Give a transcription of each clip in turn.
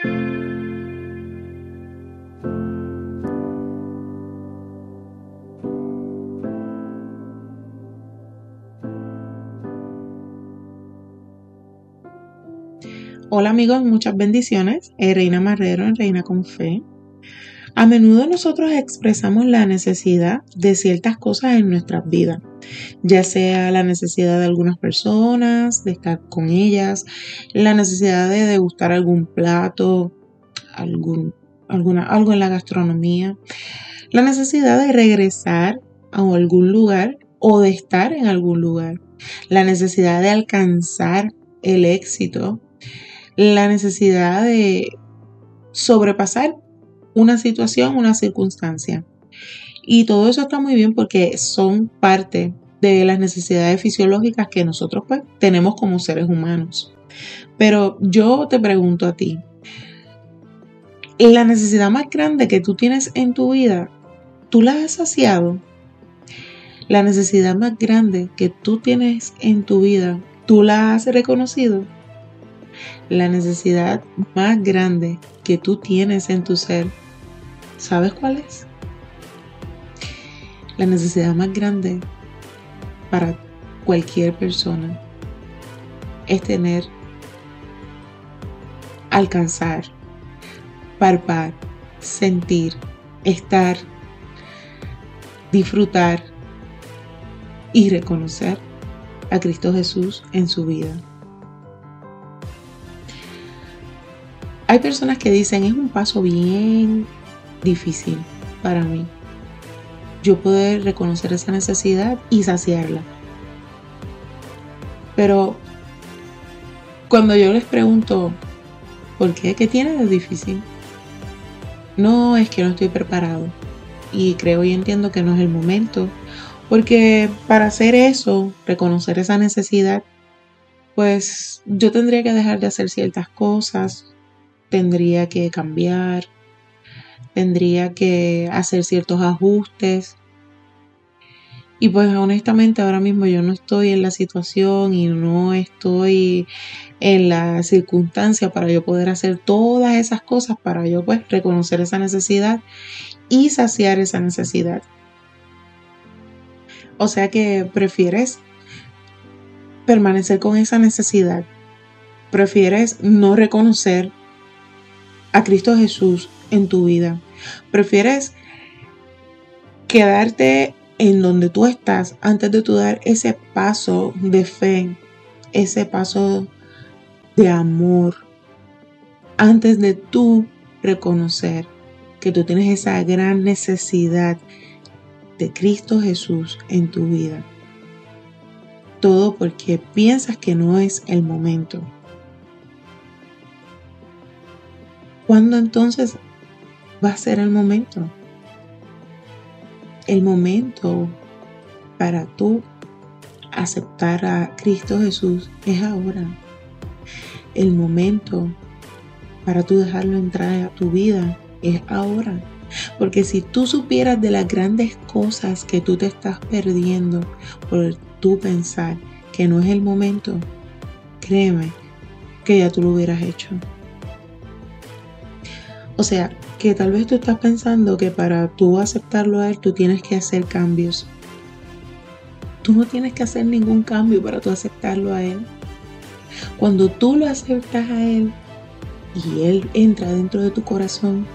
Hola amigos, muchas bendiciones. Eh, Reina Marrero Reina con Fe. A menudo nosotros expresamos la necesidad de ciertas cosas en nuestras vidas, ya sea la necesidad de algunas personas, de estar con ellas, la necesidad de degustar algún plato, algún, alguna, algo en la gastronomía, la necesidad de regresar a algún lugar o de estar en algún lugar, la necesidad de alcanzar el éxito la necesidad de sobrepasar una situación, una circunstancia. Y todo eso está muy bien porque son parte de las necesidades fisiológicas que nosotros pues, tenemos como seres humanos. Pero yo te pregunto a ti, la necesidad más grande que tú tienes en tu vida, ¿tú la has saciado? La necesidad más grande que tú tienes en tu vida, ¿tú la has reconocido? la necesidad más grande que tú tienes en tu ser, ¿sabes cuál es? La necesidad más grande para cualquier persona es tener, alcanzar, palpar, sentir, estar, disfrutar y reconocer a Cristo Jesús en su vida. Hay personas que dicen es un paso bien difícil para mí. Yo poder reconocer esa necesidad y saciarla. Pero cuando yo les pregunto, ¿por qué? ¿Qué tiene de difícil? No es que no estoy preparado. Y creo y entiendo que no es el momento. Porque para hacer eso, reconocer esa necesidad, pues yo tendría que dejar de hacer ciertas cosas, tendría que cambiar, tendría que hacer ciertos ajustes. Y pues honestamente ahora mismo yo no estoy en la situación y no estoy en la circunstancia para yo poder hacer todas esas cosas, para yo pues reconocer esa necesidad y saciar esa necesidad. O sea que prefieres permanecer con esa necesidad. Prefieres no reconocer a Cristo Jesús en tu vida. Prefieres quedarte en donde tú estás antes de tú dar ese paso de fe, ese paso de amor, antes de tú reconocer que tú tienes esa gran necesidad de Cristo Jesús en tu vida. Todo porque piensas que no es el momento. ¿Cuándo entonces va a ser el momento? El momento para tú aceptar a Cristo Jesús es ahora. El momento para tú dejarlo entrar a tu vida es ahora. Porque si tú supieras de las grandes cosas que tú te estás perdiendo por tú pensar que no es el momento, créeme que ya tú lo hubieras hecho. O sea, que tal vez tú estás pensando que para tú aceptarlo a Él, tú tienes que hacer cambios. Tú no tienes que hacer ningún cambio para tú aceptarlo a Él. Cuando tú lo aceptas a Él y Él entra dentro de tu corazón,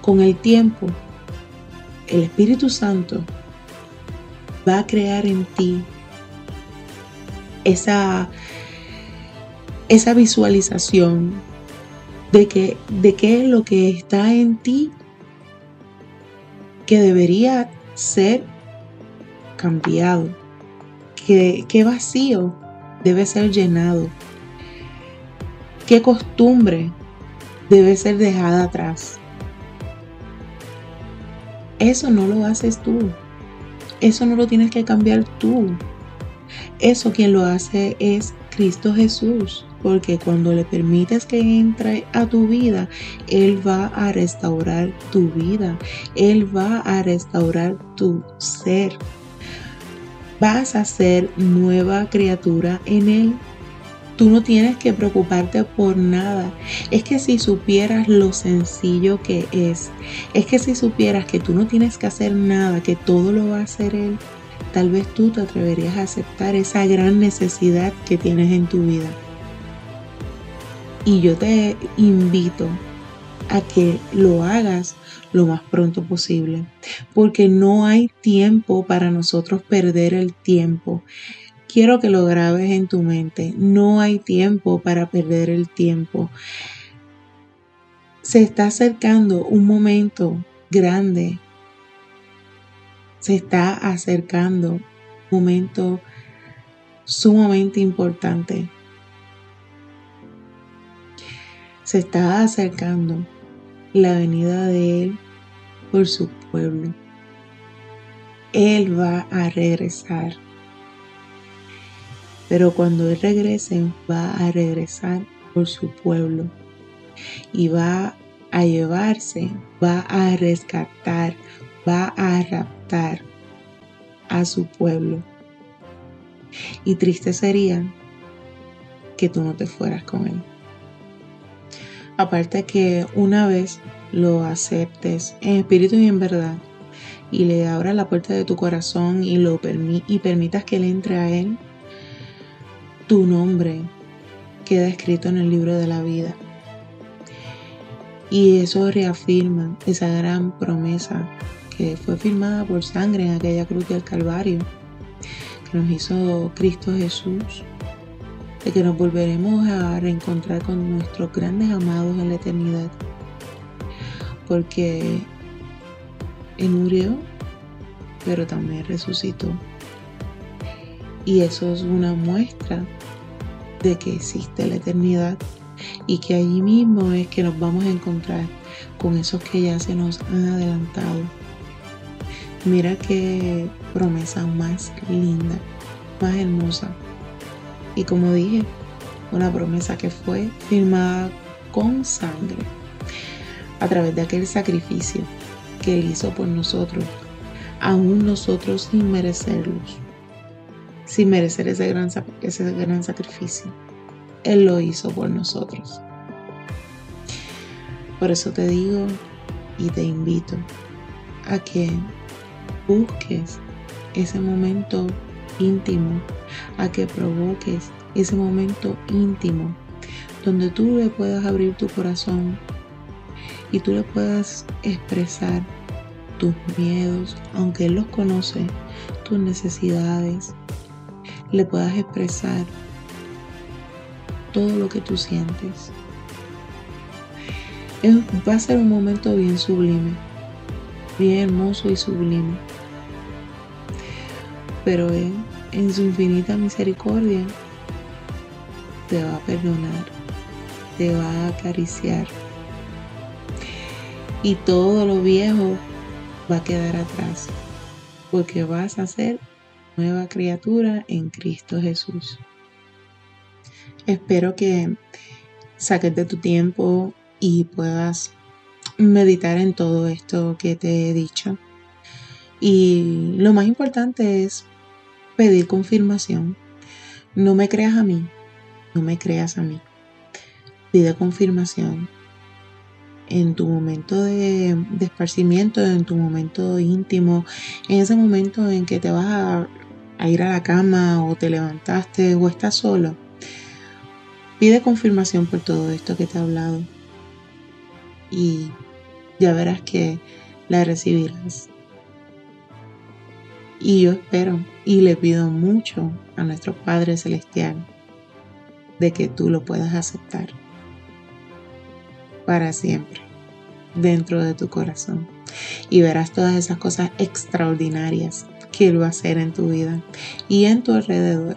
con el tiempo, el Espíritu Santo va a crear en ti esa, esa visualización de, que, de qué es lo que está en ti que debería ser cambiado, que, qué vacío debe ser llenado, qué costumbre debe ser dejada atrás. Eso no lo haces tú. Eso no lo tienes que cambiar tú. Eso quien lo hace es Cristo Jesús porque cuando le permites que entre a tu vida, Él va a restaurar tu vida, Él va a restaurar tu ser. Vas a ser nueva criatura en Él. Tú no tienes que preocuparte por nada. Es que si supieras lo sencillo que es, es que si supieras que tú no tienes que hacer nada, que todo lo va a hacer Él, tal vez tú te atreverías a aceptar esa gran necesidad que tienes en tu vida. Y yo te invito a que lo hagas lo más pronto posible, porque no hay tiempo para nosotros perder el tiempo. Quiero que lo grabes en tu mente. No hay tiempo para perder el tiempo. Se está acercando un momento grande. Se está acercando un momento sumamente importante. Se está acercando la venida de Él por su pueblo. Él va a regresar. Pero cuando Él regrese, va a regresar por su pueblo. Y va a llevarse, va a rescatar, va a raptar a su pueblo. Y triste sería que tú no te fueras con Él. Aparte que una vez lo aceptes en espíritu y en verdad, y le abras la puerta de tu corazón y lo y permitas que él entre a él, tu nombre queda escrito en el libro de la vida. Y eso reafirma esa gran promesa que fue firmada por sangre en aquella cruz del Calvario, que nos hizo Cristo Jesús, de que nos volveremos a reencontrar con nuestros grandes amados en la eternidad. Porque Él murió, pero también resucitó. Y eso es una muestra de que existe la eternidad y que allí mismo es que nos vamos a encontrar con esos que ya se nos han adelantado. Mira qué promesa más linda, más hermosa. Y como dije, una promesa que fue firmada con sangre a través de aquel sacrificio que Él hizo por nosotros, aún nosotros sin merecerlos sin merecer ese gran, ese gran sacrificio. Él lo hizo por nosotros. Por eso te digo y te invito a que busques ese momento íntimo, a que provoques ese momento íntimo donde tú le puedas abrir tu corazón y tú le puedas expresar tus miedos, aunque Él los conoce, tus necesidades, le puedas expresar todo lo que tú sientes. va a ser un momento bien sublime, bien hermoso y sublime. Pero Él, en su infinita misericordia, te va a perdonar, te va a acariciar. Y todo lo viejo va a quedar atrás, porque vas a ser nueva criatura en Cristo Jesús. Espero que saques de tu tiempo y puedas meditar en todo esto que te he dicho. Y lo más importante es pedir confirmación. No me creas a mí, no me creas a mí. Pide confirmación en tu momento de, de, esparcimiento, en tu momento íntimo, en ese momento en que te vas a a ir a la cama o te levantaste o estás solo, pide confirmación por todo esto que te he hablado y ya verás que la recibirás. Y yo espero y le pido mucho a nuestro Padre Celestial de que tú lo puedas aceptar para siempre dentro de tu corazón. Y verás todas esas cosas extraordinarias que Él va a hacer en tu vida y en tu alrededor.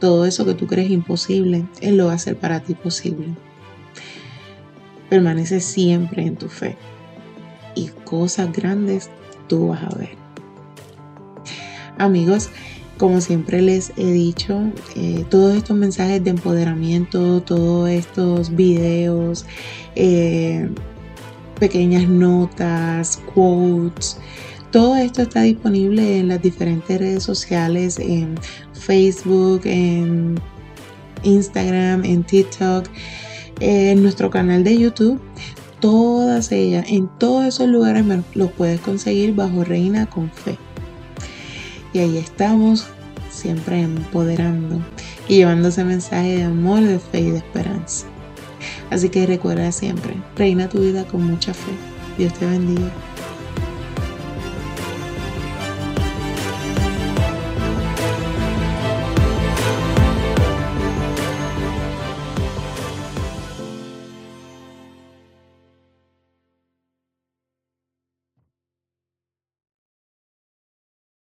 Todo eso que tú crees imposible, Él lo va a hacer para ti posible. Permanece siempre en tu fe y cosas grandes tú vas a ver. Amigos, como siempre les he dicho, eh, todos estos mensajes de empoderamiento, todos estos videos, eh, pequeñas notas, quotes, todo esto está disponible en las diferentes redes sociales, en Facebook, en Instagram, en TikTok, en nuestro canal de YouTube. Todas ellas, en todos esos lugares los puedes conseguir bajo Reina con Fe. Y ahí estamos, siempre empoderando y llevando ese mensaje de amor, de fe y de esperanza. Así que recuerda siempre, reina tu vida con mucha fe. Dios te bendiga.